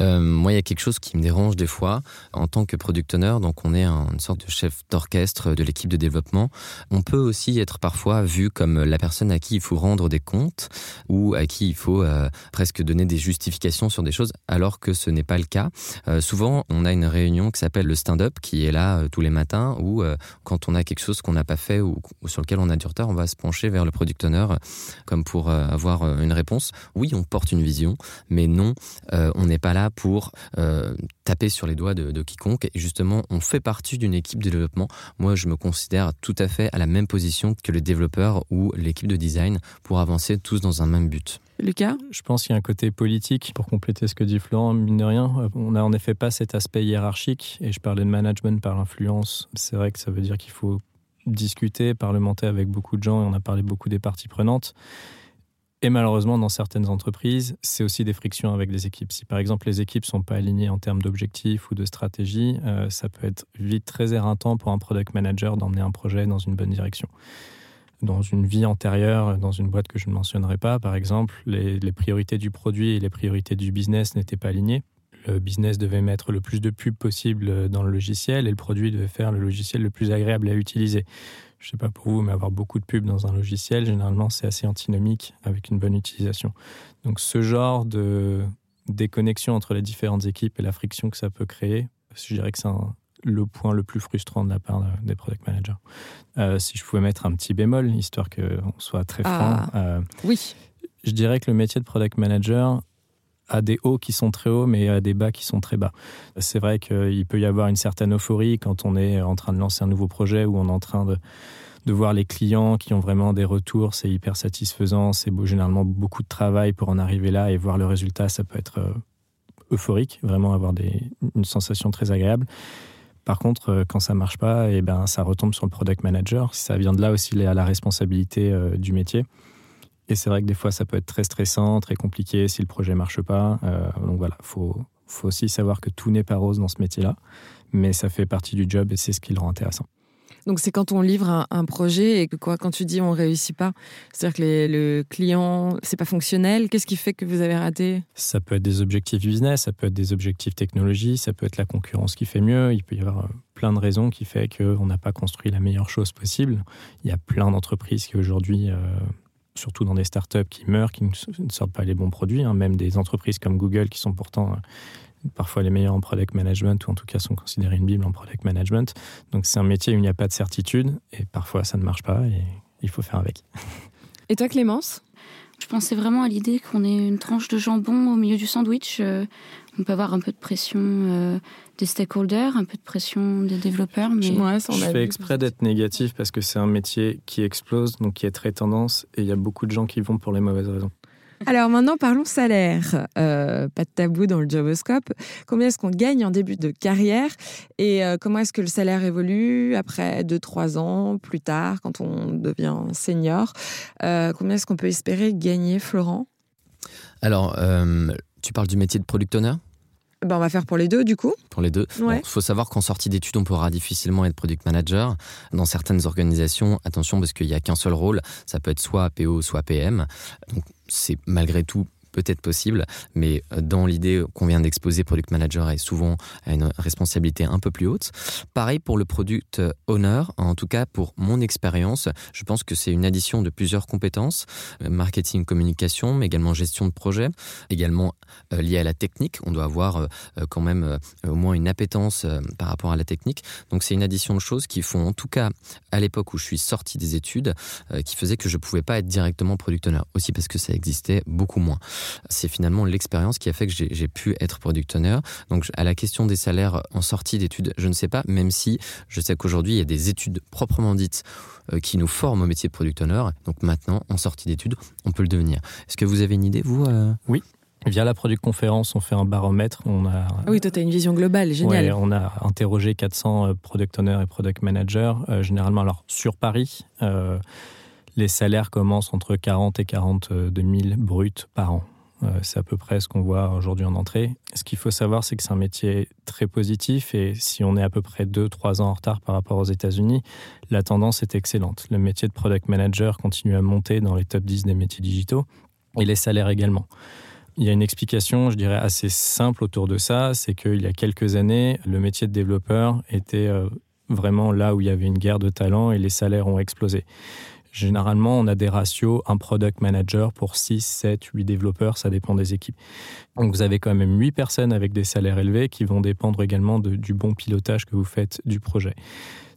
Euh, moi, il y a quelque chose qui me dérange des fois en tant que product owner. Donc, on est une sorte de chef d'orchestre de l'équipe de développement. On peut aussi être parfois vu comme la personne à qui il faut rendre des comptes ou à qui il faut euh, presque donner des justifications sur des choses, alors que ce n'est pas le cas. Euh, souvent, on a une réunion qui s'appelle le stand-up, qui est là tous les matins, où quand on a quelque chose qu'on n'a pas fait ou, sur lequel on a du retard, on va se pencher vers le product owner comme pour avoir une réponse. Oui, on porte une vision, mais non, on n'est pas là pour euh, taper sur les doigts de, quiconque. Et justement, on fait partie d'une équipe de développement. Moi, je me considère tout à fait à la même position que le développeur ou l'équipe de design pour avancer tous dans un même but. Lucas? Je pense qu'il y a un côté politique, pour compléter ce que dit Florent, mine de rien. On n'a en effet pas cet aspect hiérarchique, et je parlais de management par l'influence. C'est vrai que ça veut dire qu'il faut discuter, parlementer avec beaucoup de gens, et on a parlé beaucoup des parties prenantes. Et malheureusement, dans certaines entreprises, c'est aussi des frictions avec des équipes. Si par exemple les équipes sont pas alignées en termes d'objectifs ou de stratégie, euh, ça peut être vite très éreintant pour un product manager d'emmener un projet dans une bonne direction. Dans une vie antérieure, dans une boîte que je ne mentionnerai pas, par exemple, les, les priorités du produit et les priorités du business n'étaient pas alignées. Le business devait mettre le plus de pubs possible dans le logiciel et le produit devait faire le logiciel le plus agréable à utiliser je sais pas pour vous, mais avoir beaucoup de pubs dans un logiciel, généralement, c'est assez antinomique avec une bonne utilisation. Donc, ce genre de déconnexion entre les différentes équipes et la friction que ça peut créer, je dirais que c'est le point le plus frustrant de la part des product managers. Euh, si je pouvais mettre un petit bémol, histoire qu'on soit très franc. Ah, euh, oui. Je dirais que le métier de product manager, a des hauts qui sont très hauts, mais à des bas qui sont très bas. C'est vrai qu'il peut y avoir une certaine euphorie quand on est en train de lancer un nouveau projet ou on est en train de, de voir les clients qui ont vraiment des retours, c'est hyper satisfaisant, c'est généralement beaucoup de travail pour en arriver là et voir le résultat, ça peut être euh, euphorique, vraiment avoir des, une sensation très agréable. Par contre, euh, quand ça marche pas, et eh ben, ça retombe sur le product manager. Ça vient de là aussi à la responsabilité euh, du métier. Et c'est vrai que des fois, ça peut être très stressant, très compliqué si le projet marche pas. Euh, donc voilà, faut, faut aussi savoir que tout n'est pas rose dans ce métier-là, mais ça fait partie du job et c'est ce qui le rend intéressant. Donc c'est quand on livre un, projet et que quoi, quand tu dis on réussit pas, c'est-à-dire que le client c'est pas fonctionnel. Qu'est-ce qui fait que vous avez raté? Ça peut être des objectifs business, ça peut être des objectifs technologie, ça peut être la concurrence qui fait mieux. Il peut y avoir euh, plein de raisons qui fait qu'on n'a pas construit la meilleure chose possible. Il y a plein d'entreprises qui aujourd'hui euh, surtout dans des startups qui meurent, qui ne sortent pas les bons produits, hein, même des entreprises comme Google qui sont pourtant euh, parfois les meilleurs en product management ou en tout cas sont considérées une bible en product management. Donc c'est un métier où il n'y a pas de certitude et parfois ça ne marche pas et il faut faire avec. Et toi Clémence? Je pensais vraiment à l'idée qu'on ait une tranche de jambon au milieu du sandwich. Euh, on peut avoir un peu de pression euh, des stakeholders, un peu de pression des développeurs. Mais... je fais exprès d'être négatif parce que c'est un métier qui explose, donc qui est très tendance, et il y a beaucoup de gens qui vont pour les mauvaises raisons. Alors maintenant, parlons salaire. Euh, pas de tabou dans le Joboscope. Combien est-ce qu'on gagne en début de carrière et euh, comment est-ce que le salaire évolue après 2-3 ans, plus tard, quand on devient senior? Euh, Combien est-ce qu'on peut espérer gagner, Florent? Alors, tu parles du métier de product owner? Ben, On va faire pour les deux, du coup. Pour les deux. Il faut savoir qu'en sortie d'études, on pourra difficilement être product manager. Dans certaines organisations, attention, parce qu'il n'y a qu'un seul rôle, ça peut être soit PO, soit PM. Donc, c'est malgré tout peut-être possible, mais euh, dans l'idée qu'on vient d'exposer, product manager est souvent à une responsabilité un peu plus haute. Pareil pour le product owner, en tout cas pour mon expérience, je pense que c'est une addition de plusieurs compétences, euh, marketing, communication, mais également gestion de projet, également euh, lié à la technique. On doit avoir quand même au moins une appétence par rapport à la technique. Donc c'est une addition de choses qui font, en tout cas à l'époque où je suis sorti des études, qui faisait que je pouvais pas être directement product owner, aussi parce que ça existait beaucoup moins c'est finalement l'expérience qui a fait que j'ai pu être product owner. Donc à la question des salaires en sortie d'études, je ne sais pas, même si je sais qu'aujourd'hui il y a des études proprement dites euh, qui nous forment au métier de product owner. Donc maintenant, en sortie d'études, on peut le devenir. Est-ce que vous avez une idée, vous euh? Oui. Via la Product Conférence, on fait un baromètre. On a, ah oui, toi, tu as une vision globale, génial. on a interrogé 400 euh, product owners et product managers, généralement alors sur Paris. les salaires commencent entre 40 et 42 000 bruts par an. Euh, c'est à peu près ce qu'on voit aujourd'hui en entrée. Ce qu'il faut savoir, c'est que c'est un métier très positif et si on est à peu près 2-3 ans en retard par rapport aux États-Unis, la tendance est excellente. Le métier de product manager continue à monter dans les top 10 des métiers digitaux et les salaires également. Il y a une explication, je dirais, assez simple autour de ça, c'est qu'il y a quelques années, le métier de développeur était euh, vraiment là où il y avait une guerre de talent et les salaires ont explosé. Généralement, on a des ratios, un product manager pour 6, 7, 8 développeurs, ça dépend des équipes. Donc vous avez quand même 8 personnes avec des salaires élevés qui vont dépendre également du bon pilotage que vous faites du projet.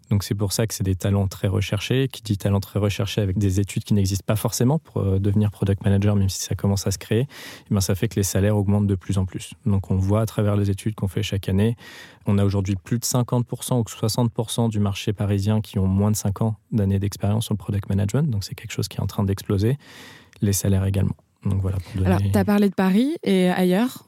Donc c'est pour ça que c'est des talents très recherchés. Qui dit talent très recherché avec des études qui n'existent pas forcément pour euh, devenir product manager, même si ça commence à se créer, eh bien ça fait que les salaires augmentent de plus en plus. Donc on voit à travers les études qu'on fait chaque année, on a aujourd'hui plus de 50% ou 60% du marché parisien qui ont moins de 5 ans d'années d'expérience sur le product management. Donc c'est quelque chose qui est en train d'exploser. Les salaires également. Donc voilà. Alors tu as parlé de Paris et ailleurs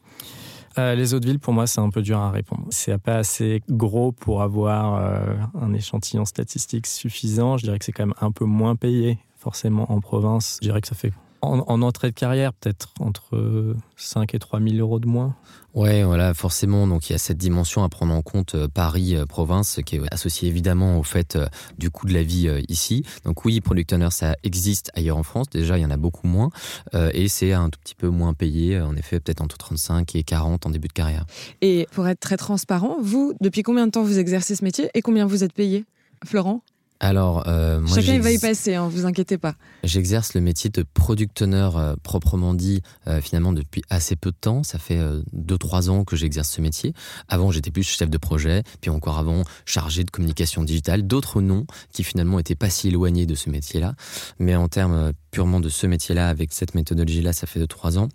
euh, les autres villes, pour moi, c'est un peu dur à répondre. C'est pas assez gros pour avoir euh, un échantillon statistique suffisant. Je dirais que c'est quand même un peu moins payé, forcément, en province. Je dirais que ça fait en, entrée de carrière, peut-être entre 5 et 3 000 euros de moins. Ouais, voilà, forcément. Donc il y a cette dimension à prendre en compte euh, Paris-province euh, qui est associée évidemment au fait euh, du coût de la vie ici. Donc oui, Product Owner, ça existe ailleurs en France. Déjà, il y en a beaucoup moins. et c'est un tout petit peu moins payé, en effet, peut-être entre 35 et 40 en début de carrière. Et pour être très transparent, vous, depuis combien de temps vous exercez ce métier et combien vous êtes payé Florent? Alors, euh, moi, chacun va y passer, hein, vous inquiétez pas. J'exerce le métier de product owner euh, proprement dit euh, finalement depuis assez peu de temps. Ça fait 2-3 ans que j'exerce ce métier. Avant, j'étais plus chef de projet, puis encore avant, chargé de communication digitale. D'autres noms qui finalement étaient pas si éloignés de ce métier-là. Mais en termes purement de ce métier-là, avec cette méthodologie-là, ça fait 2-3 ans.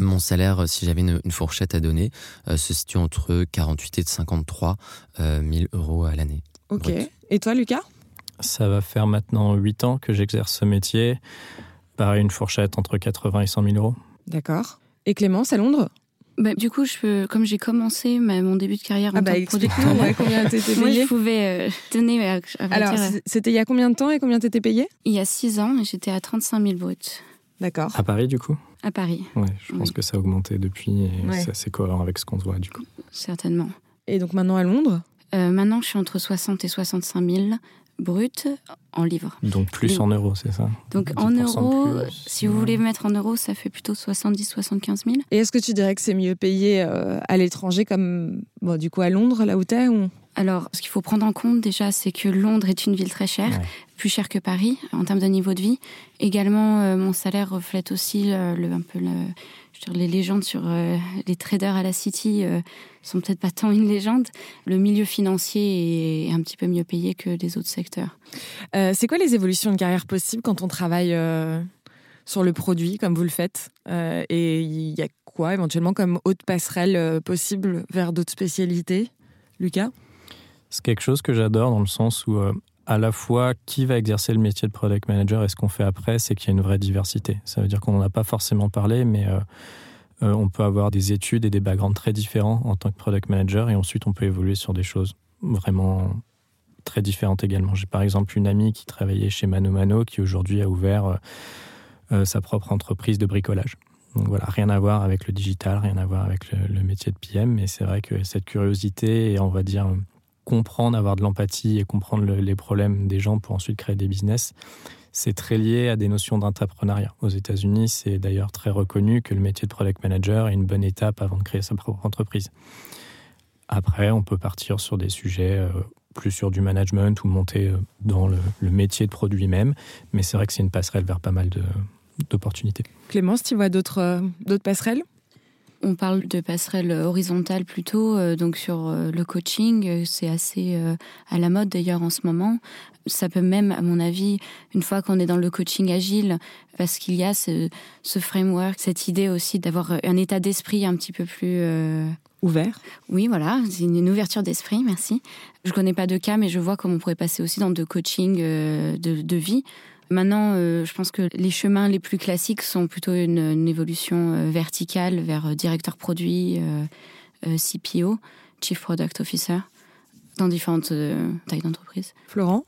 mon salaire, si j'avais une, fourchette à donner, se situe entre 48 et 53 000 euros à l'année. Ok. Et toi, Lucas? Ça va faire maintenant 8 ans que j'exerce ce métier. Pareil, une fourchette entre 80 et 100 000 euros. D'accord. Et Clémence, à Londres? Bah, du coup, je comme j'ai commencé mon début de carrière en ah bah, tant que producteur, combien t'étais payé je pouvais euh, donner. À, Alors, euh, c'était il y a combien de temps et combien t'étais payé Il y a 6 ans, et j'étais à 35 000 bruts. D'accord. À Paris, du coup? À Paris. Ouais, je pense que ça a augmenté depuis, et c'est assez cohérent avec ce qu'on se voit, du coup. Certainement. Et donc maintenant à Londres? Euh, Maintenant, je suis entre 60 et 65 000 brut en livres. Donc plus en euros, c'est ça? Donc en euros, si vous voulez mettre en euros, ça fait plutôt 70-75 000. Et est-ce que tu dirais que c'est mieux payé euh, à l'étranger comme bon, du coup à Londres, là où tu es ou... Alors, ce qu'il faut prendre en compte déjà, c'est que Londres est une ville très chère, plus chère que Paris en termes de niveau de vie. Également, euh, mon salaire reflète aussi euh, le, un peu le, les légendes sur euh, les traders à la City euh, sont peut-être pas tant une légende. Le milieu financier est un petit peu mieux payé que les autres secteurs. Euh, c'est quoi les évolutions de carrière possibles quand on travaille sur le produit comme vous le faites? Et il y a quoi éventuellement comme haute passerelle possible vers d'autres spécialités? Lucas? C'est quelque chose que j'adore dans le sens où à la fois qui va exercer le métier de product manager et ce qu'on fait après, c'est qu'il y a une vraie diversité. Ça veut dire qu'on n'en a pas forcément parlé, mais euh, euh, on peut avoir des études et des backgrounds très différents en tant que product manager et ensuite on peut évoluer sur des choses vraiment très différentes également. J'ai par exemple une amie qui travaillait chez Mano Mano qui aujourd'hui a ouvert euh, sa propre entreprise de bricolage. Donc voilà, rien à voir avec le digital, rien à voir avec le, métier de PM, mais c'est vrai que cette curiosité et on va dire comprendre, avoir de l'empathie et comprendre les problèmes des gens pour ensuite créer des business, c'est très lié à des notions d'entrepreneuriat. Aux États-Unis, c'est d'ailleurs très reconnu que le métier de product manager est une bonne étape avant de créer sa propre entreprise. Après, on peut partir sur des sujets euh, plus sur du management ou monter euh, dans le, métier de produit même, mais c'est vrai que c'est une passerelle vers pas mal d'opportunités. Clémence, tu vois d'autres euh, d'autres passerelles? On parle de passerelle horizontale plutôt, donc sur le coaching, c'est assez à la mode d'ailleurs en ce moment. Ça peut même, à mon avis, une fois qu'on est dans le coaching agile, parce qu'il y a ce, framework, cette idée aussi d'avoir un état d'esprit un petit peu plus ouvert. Oui, voilà, c'est une ouverture d'esprit, merci. Je connais pas de cas, mais je vois comment on pourrait passer aussi dans de coaching euh, de, vie. Maintenant, euh, je pense que les chemins les plus classiques sont plutôt une, évolution euh, verticale vers directeur produit, CPO, Chief Product Officer, dans différentes tailles d'entreprise. Florent?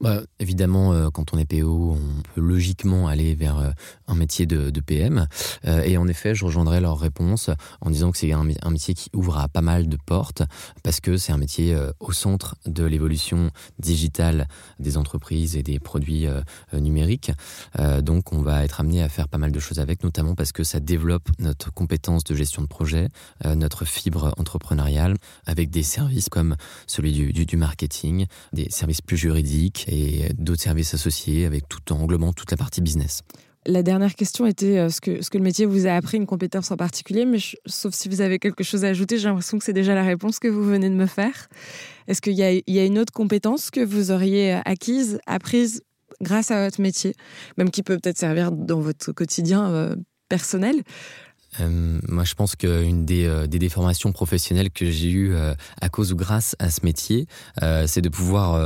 Bah, évidemment, euh, quand on est PO, on peut logiquement aller vers euh, un métier de, PM. Euh, et en effet, je rejoindrai leur réponse en disant que c'est un, métier qui ouvre à pas mal de portes parce que c'est un métier au centre de l'évolution digitale des entreprises et des produits numériques. donc, on va être amené à faire pas mal de choses avec, notamment parce que ça développe notre compétence de gestion de projet, notre fibre entrepreneuriale, avec des services comme celui du marketing, des services plus juridiques et d'autres services associés avec tout en englobant toute la partie business. La dernière question était euh, ce que, ce que le métier vous a appris, une compétence en particulier, mais sauf si vous avez quelque chose à ajouter, j'ai l'impression que c'est déjà la réponse que vous venez de me faire. Est-ce qu'il y a une autre compétence que vous auriez acquise, apprise grâce à votre métier, même qui peut peut-être servir dans votre quotidien euh, personnel? Euh, moi, je pense qu'une des, euh, des, déformations professionnelles que j'ai eues euh, à cause ou grâce à ce métier, c'est de pouvoir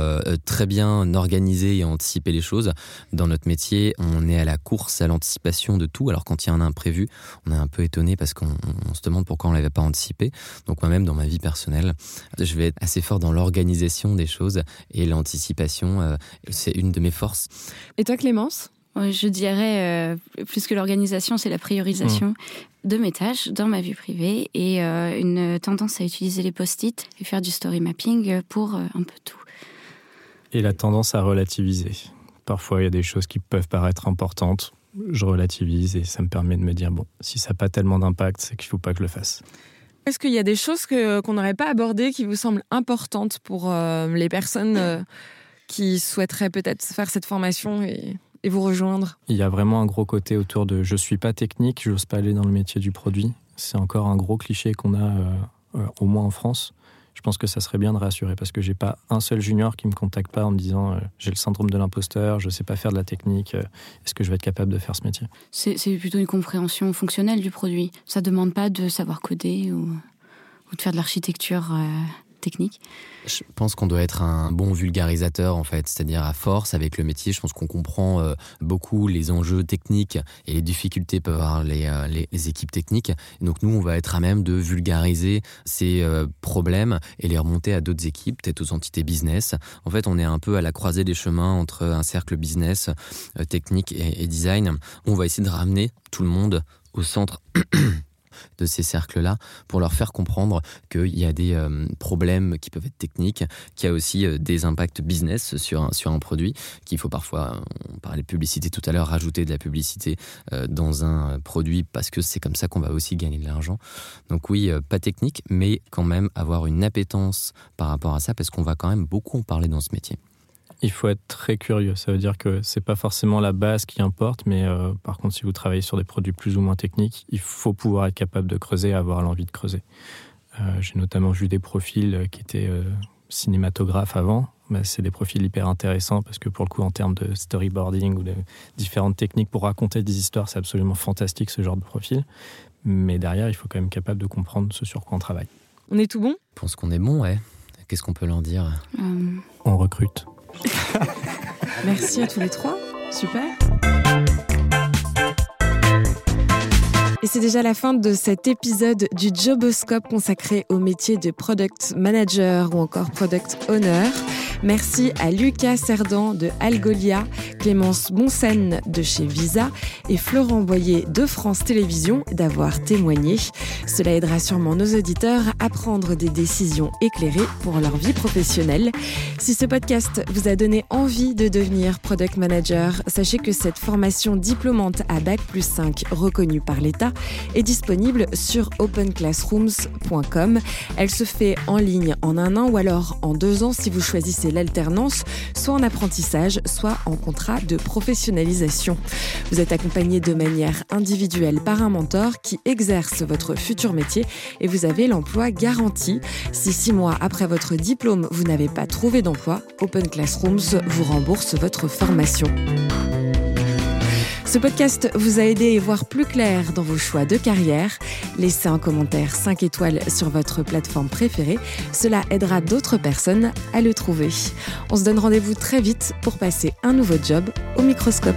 très bien organiser et anticiper les choses. Dans notre métier, on est à la course, à l'anticipation de tout. Alors quand il y a un imprévu, on est un peu étonné parce qu'on se demande pourquoi on l'avait pas anticipé. Donc moi-même, dans ma vie personnelle, je vais être assez fort dans l'organisation des choses et l'anticipation, c'est une de mes forces. Et toi, Clémence? Je dirais, plus que l'organisation, c'est la priorisation. Mmh de mes tâches dans ma vie privée et euh, une tendance à utiliser les post-it et faire du story mapping pour euh, un peu tout. Et la tendance à relativiser. Parfois, il y a des choses qui peuvent paraître importantes. Je relativise et ça me permet de me dire, bon, si ça n'a pas tellement d'impact, c'est qu'il ne faut pas que je le fasse. Est-ce qu'il y a des choses que, qu'on n'aurait pas abordées qui vous semblent importantes pour euh, les personnes qui souhaiteraient peut-être faire cette formation et et vous rejoindre Il y a vraiment un gros côté autour de je suis pas technique, je n'ose pas aller dans le métier du produit. C'est encore un gros cliché qu'on a, euh, euh, au moins en France. Je pense que ça serait bien de rassurer parce que j'ai pas un seul junior qui me contacte pas en me disant euh, j'ai le syndrome de l'imposteur, je sais pas faire de la technique, est-ce que je vais être capable de faire ce métier? C'est plutôt une compréhension fonctionnelle du produit. Ça demande pas de savoir coder ou, ou de faire de l'architecture technique Je pense qu'on doit être un bon vulgarisateur en fait, c'est-à-dire à force avec le métier, je pense qu'on comprend euh, beaucoup les enjeux techniques et les difficultés peuvent avoir les, euh, les, équipes techniques. donc nous, on va être à même de vulgariser ces euh, problèmes et les remonter à d'autres équipes, peut-être aux entités business. En fait, on est un peu à la croisée des chemins entre un cercle business, technique et design. On va essayer de ramener tout le monde au centre de ces cercles-là pour leur faire comprendre qu'il y a des euh, problèmes qui peuvent être techniques, qu'il y a aussi euh, des impacts business sur un, sur un produit, qu'il faut parfois, on parlait publicité tout à l'heure, rajouter de la publicité euh, dans un produit parce que c'est comme ça qu'on va aussi gagner de l'argent. Donc oui, pas technique, mais quand même avoir une appétence par rapport à ça parce qu'on va quand même beaucoup en parler dans ce métier. Il faut être très curieux. Ça veut dire que c'est pas forcément la base qui importe, mais euh, par contre, si vous travaillez sur des produits plus ou moins techniques, il faut pouvoir être capable de creuser et avoir l'envie de creuser. Euh, j'ai notamment vu des profils qui étaient euh, cinématographes avant. mais c'est des profils hyper intéressants parce que pour le coup, en termes de storyboarding ou de différentes techniques pour raconter des histoires, c'est absolument fantastique ce genre de profil. Mais derrière, il faut quand même être capable de comprendre ce sur quoi on travaille. On est tout bon? Je pense qu'on est bon, ouais. Qu'est-ce qu'on peut leur dire? On recrute. Merci à tous les trois. Super. Et c'est déjà la fin de cet épisode du Joboscope consacré au métier de product manager ou encore product owner. Merci à Lucas Cerdan de Algolia, Clémence Bonsen de chez Visa et Florent Boyer de France Télévisions d'avoir témoigné. Cela aidera sûrement nos auditeurs à prendre des décisions éclairées pour leur vie professionnelle. Si ce podcast vous a donné envie de devenir product manager, sachez que cette formation diplômante à Bac plus 5 reconnue par l'État est disponible sur openclassrooms.com. Elle se fait en ligne en un an ou alors en deux ans si vous choisissez l'alternance, soit en apprentissage, soit en contrat de professionnalisation. Vous êtes accompagné de manière individuelle par un mentor qui exerce votre futur métier et vous avez l'emploi garanti. Si six mois après votre diplôme, vous n'avez pas trouvé d'emploi, Open Classrooms vous rembourse votre formation. Ce podcast vous a aidé à voir plus clair dans vos choix de carrière. Laissez un commentaire 5 étoiles sur votre plateforme préférée. Cela aidera d'autres personnes à le trouver. On se donne rendez-vous très vite pour passer un nouveau job au microscope.